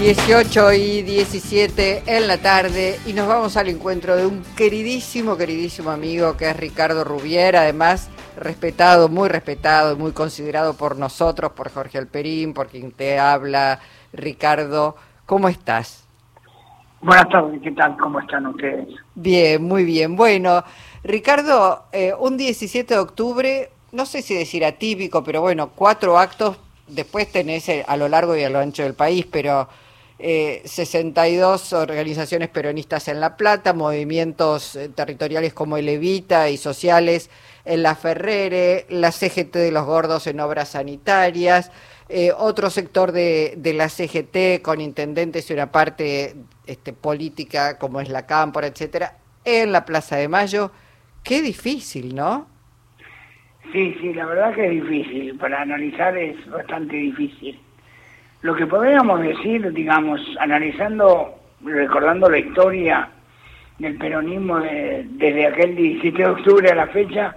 18 y 17 en la tarde y nos vamos al encuentro de un queridísimo, queridísimo amigo que es Ricardo Rubier, además respetado, muy respetado, muy considerado por nosotros, por Jorge Alperín, por quien te habla. Ricardo, ¿cómo estás? Buenas tardes, ¿qué tal? ¿Cómo están ustedes? Bien, muy bien. Bueno, Ricardo, eh, un 17 de octubre, no sé si decir atípico, pero bueno, cuatro actos, después tenés eh, a lo largo y a lo ancho del país, pero eh, 62 organizaciones peronistas en La Plata, movimientos eh, territoriales como el Evita y sociales en La Ferrere, la CGT de los gordos en obras sanitarias, eh, otro sector de, de, la CGT con intendentes y una parte este, política como es la Cámpora, etcétera, en la Plaza de Mayo. Qué difícil, ¿no? Sí, sí, la verdad que es difícil. Para analizar es bastante difícil. Lo que podríamos decir, digamos, analizando, recordando la historia del peronismo de, desde aquel 17 de octubre a la fecha,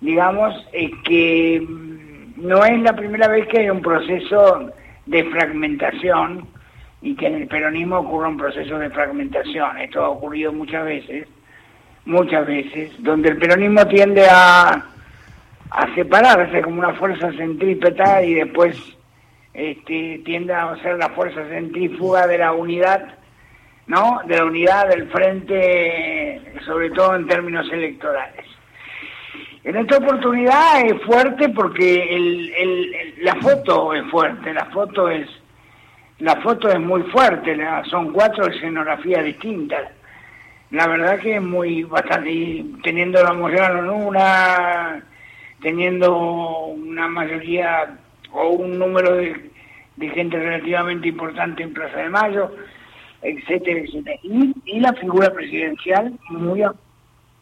digamos, es que no es la primera vez que hay un proceso de fragmentación y que en el peronismo ocurre un proceso de fragmentación. Esto ha ocurrido muchas veces, muchas veces, donde el peronismo tiende a, a separarse como una fuerza centrípeta y después este, tiende a ser la fuerza centrífuga de la unidad, ¿no? De la unidad del frente, sobre todo en términos electorales. En esta oportunidad es fuerte porque la foto es fuerte, la foto es la foto es muy fuerte, son cuatro escenografías distintas. La verdad que es muy bastante, teniendo la Moyano en una, teniendo una mayoría o un número de, de, gente relativamente importante en Plaza de Mayo, etcétera, etcétera. Y, y la figura presidencial muy a,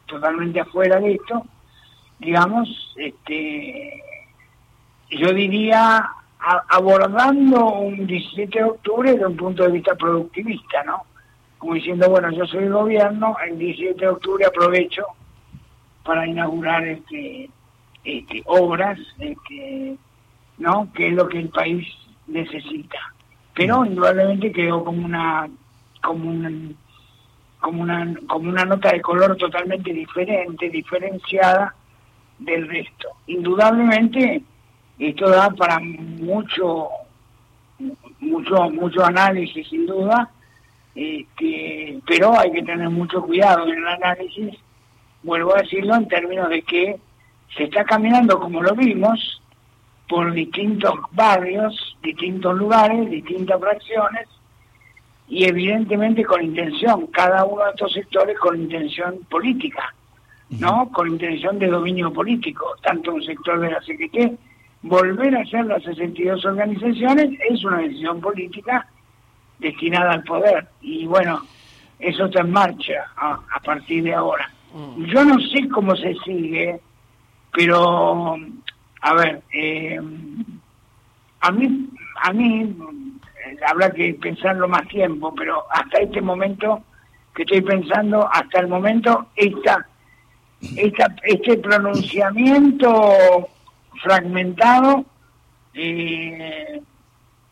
totalmente afuera de esto, digamos, este, yo diría abordando un 17 de octubre desde un punto de vista productivista, ¿no? Como diciendo, bueno, yo soy el gobierno, el 17 de octubre aprovecho para inaugurar este, este obras, este, ¿no? Que es lo que el país necesita. Pero indudablemente quedó como una como una como una como una nota de color totalmente diferente, diferenciada del resto. Indudablemente esto da para mucho mucho mucho análisis sin duda, este, pero hay que tener mucho cuidado en el análisis, vuelvo a decirlo en términos de que se está caminando como lo vimos por distintos barrios, distintos lugares, distintas fracciones y evidentemente con intención, cada uno de estos sectores con intención política, ¿no? Con intención de dominio político, tanto un sector de la CGT, volver a hacer las 62 organizaciones es una decisión política destinada al poder y bueno, eso está en marcha a, a partir de ahora. Mm. Yo no sé cómo se sigue, pero a ver, eh, a mí, a mí habrá que pensarlo más tiempo, pero hasta este momento que estoy pensando, hasta el momento, esta, esta este pronunciamiento fragmentado eh,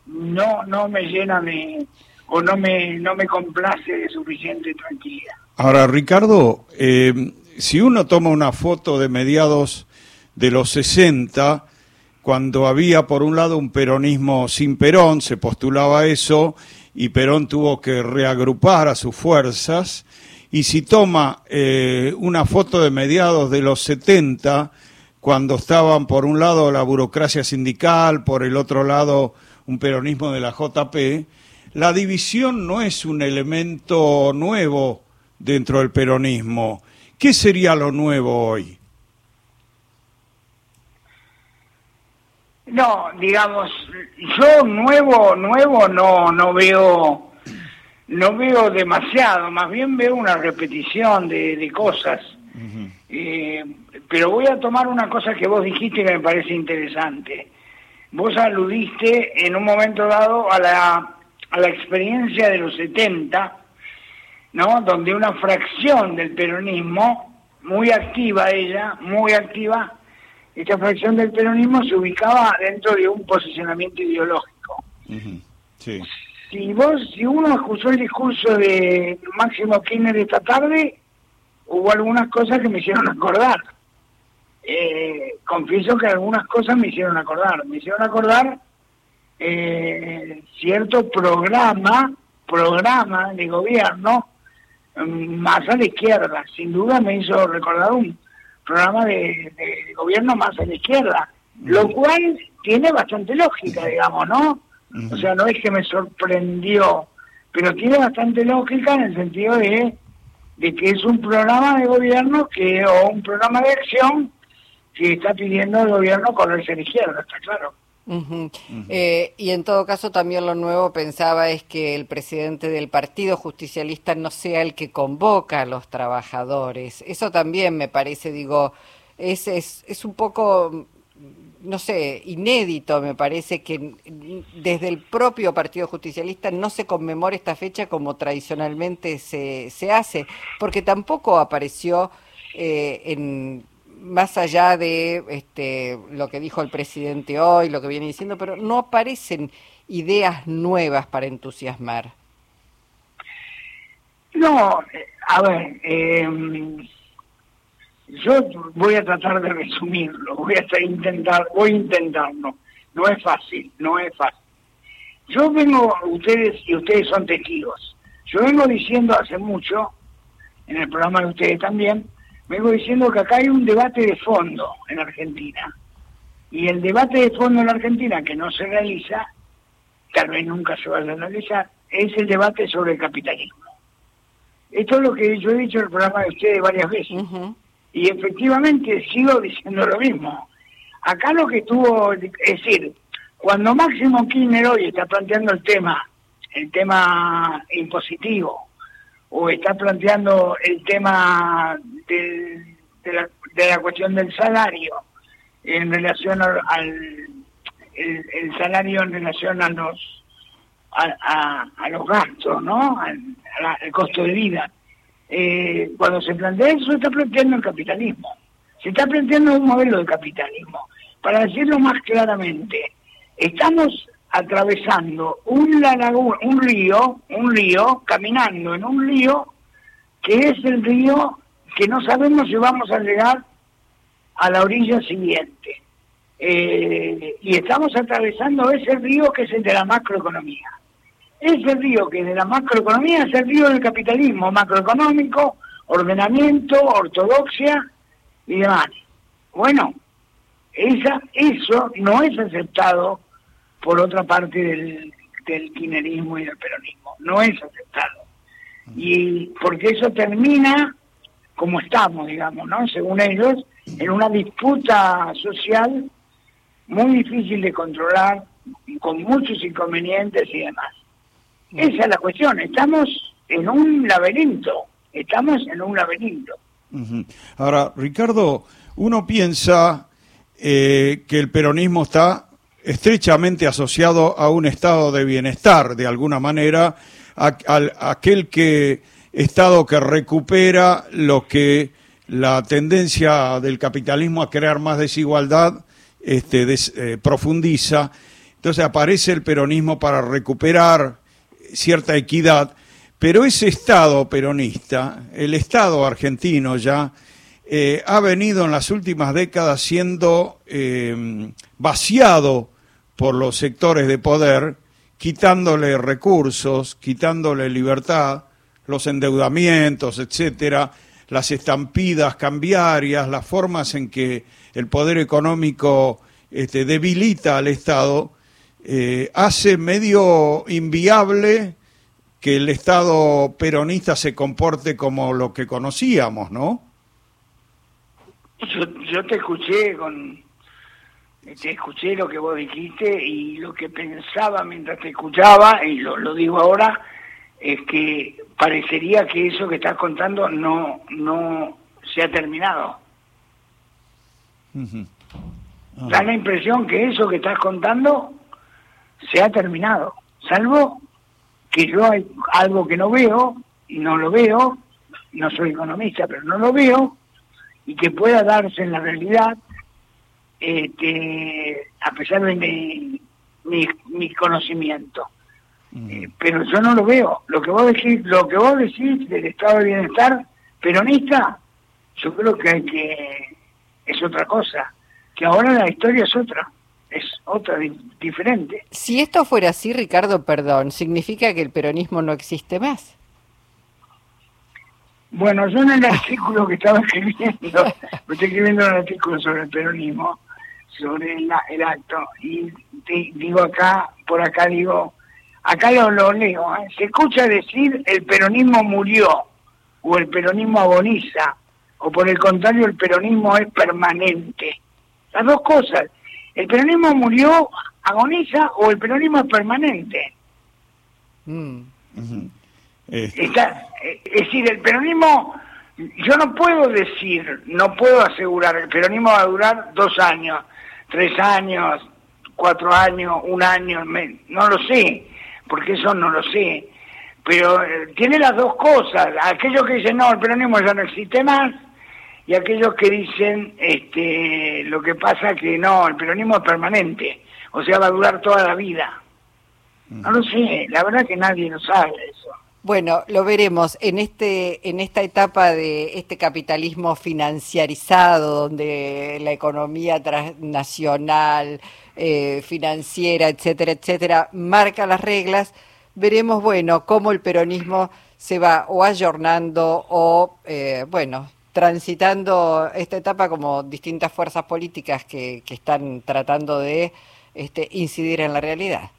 no no me llena de o no me no me complace de suficiente tranquilidad. Ahora, Ricardo, eh, si uno toma una foto de mediados de los 60, cuando había por un lado un peronismo sin Perón, se postulaba eso, y Perón tuvo que reagrupar a sus fuerzas, y si toma eh, una foto de mediados de los 70, cuando estaban por un lado la burocracia sindical, por el otro lado un peronismo de la JP, la división no es un elemento nuevo dentro del peronismo. ¿Qué sería lo nuevo hoy? No, digamos, yo nuevo, nuevo no, no veo, no veo demasiado, más bien veo una repetición de, de cosas. Uh -huh. eh, pero voy a tomar una cosa que vos dijiste que me parece interesante. Vos aludiste en un momento dado a la, a la experiencia de los 70, ¿no? Donde una fracción del peronismo, muy activa ella, muy activa, esta fracción del peronismo se ubicaba dentro de un posicionamiento ideológico. Uh -huh. sí. si vos, si uno escuchó el discurso de Máximo Kirchner esta tarde, hubo algunas cosas que me hicieron acordar. Eh, confieso que algunas cosas me hicieron acordar. Me hicieron acordar eh, cierto programa, programa de gobierno mm, más a la izquierda. Sin duda me hizo recordar un programa de, gobierno más a la izquierda, lo cual tiene bastante lógica, digamos, ¿no? O sea, no es que me sorprendió, pero tiene bastante lógica en el sentido de, de que es un programa de gobierno que o un programa de acción que está pidiendo el gobierno correrse a la izquierda, está claro. Eh, y en todo caso también lo nuevo pensaba es que el presidente del Partido Justicialista no sea el que convoca a los trabajadores. Eso también me parece, digo, es, es, es un poco, no sé, inédito, me parece que desde el propio Partido Justicialista no se conmemora esta fecha como tradicionalmente se, se hace, porque tampoco apareció eh, en más allá de este, lo que dijo el presidente hoy, lo que viene diciendo, pero no aparecen ideas nuevas para entusiasmar. No, a ver, em, yo voy a tratar de resumirlo, voy a intentar, voy a intentarlo. No es fácil, no es fácil. Yo vengo, ustedes y ustedes son testigos. Yo vengo diciendo hace mucho, en el programa de ustedes también, vengo diciendo que acá hay un debate de fondo en Argentina. Y el debate de fondo en Argentina que no se realiza, tal vez nunca se va a realizar, es el debate sobre el capitalismo. Esto es lo que yo he dicho en el programa de ustedes varias veces. Y efectivamente sigo diciendo lo mismo. Acá lo que tuvo, es decir, cuando Máximo Kirchner hoy está planteando el tema, el tema impositivo, o está planteando el tema de, la, cuestión del salario en relación al, el, salario en relación a los a, los gastos, ¿no? Al, costo de vida. Eh, cuando se plantea eso, está planteando el capitalismo. Se está planteando un modelo de capitalismo. Para decirlo más claramente, estamos atravesando un, laguna, un río, un río, caminando en un río, que es el río que no sabemos si vamos a llegar a la orilla siguiente. Eh, y estamos atravesando ese río que es el de la macroeconomía. Ese río que es de la macroeconomía es el río del capitalismo macroeconómico, ordenamiento, ortodoxia y demás. Bueno, esa, eso no es aceptado por otra parte del, del y del peronismo. No es aceptado. Y porque eso termina como estamos, digamos, ¿no? Según ellos, en una disputa social muy difícil de controlar, con muchos inconvenientes y demás. Esa es la cuestión, estamos en un laberinto, estamos en un laberinto. Ahora, Ricardo, uno piensa eh, que el peronismo está estrechamente asociado a un estado de bienestar, de alguna manera, a, aquel que estado que recupera lo que la tendencia del capitalismo a crear más desigualdad este, eh, profundiza. Entonces aparece el peronismo para recuperar cierta equidad, pero ese Estado peronista, el Estado argentino ya, eh, ha venido en las últimas décadas siendo eh, vaciado por los sectores de poder, quitándole recursos, quitándole libertad, los endeudamientos, etcétera, las estampidas cambiarias, las formas en que el poder económico este, debilita al Estado, eh, hace medio inviable que el Estado peronista se comporte como lo que conocíamos, ¿no? Yo, yo te escuché con, te escuché lo que vos dijiste y lo que pensaba mientras te escuchaba, y lo, digo ahora, es que parecería que eso que estás contando no, no se ha terminado. Da la impresión que eso que estás contando se ha terminado, salvo que yo hay algo que no veo, y no lo veo, no soy economista, pero no lo veo, y que pueda darse en la realidad este, a pesar de mi, mi, conocimiento. Eh, pero yo no lo veo. Lo que vos decís, lo que vos decís del estado de bienestar peronista, yo creo que hay que es otra cosa. Que ahora la historia es otra, es otra diferente. Si esto fuera así, Ricardo, perdón, significa que el peronismo no existe más. Bueno, yo en el artículo que estaba escribiendo, estoy escribiendo un artículo sobre el peronismo, sobre el, acto, y digo acá, por acá digo, acá lo, lo leo, ¿eh? se escucha decir el peronismo murió, o el peronismo agoniza, o por el contrario el peronismo es permanente. Las dos cosas, el peronismo murió, agoniza, o el peronismo es permanente. Mm. Este. es decir, el peronismo, yo no puedo decir, no puedo asegurar, el peronismo va a durar dos años, tres años, cuatro años, un año, no lo sé, porque eso no lo sé. Pero eh, tiene las dos cosas, aquellos que dicen, no, el peronismo ya no existe más, y aquellos que dicen, este, lo que pasa que no, el peronismo es permanente, o sea, va a durar toda la vida. No lo sé, la verdad que nadie lo sabe eso. Bueno, lo veremos en este en esta etapa de este capitalismo financiarizado donde la economía transnacional, eh, financiera, etcétera, etcétera, marca las reglas. Veremos, bueno, cómo el peronismo se va o ayornando o, eh, bueno, transitando esta etapa como distintas fuerzas políticas que, que están tratando de este, incidir en la realidad.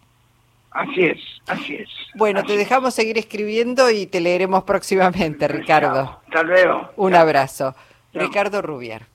Así es, así es. Bueno, te dejamos seguir escribiendo y te leeremos próximamente, Ricardo. Hasta luego. Un abrazo. Ricardo Rubier.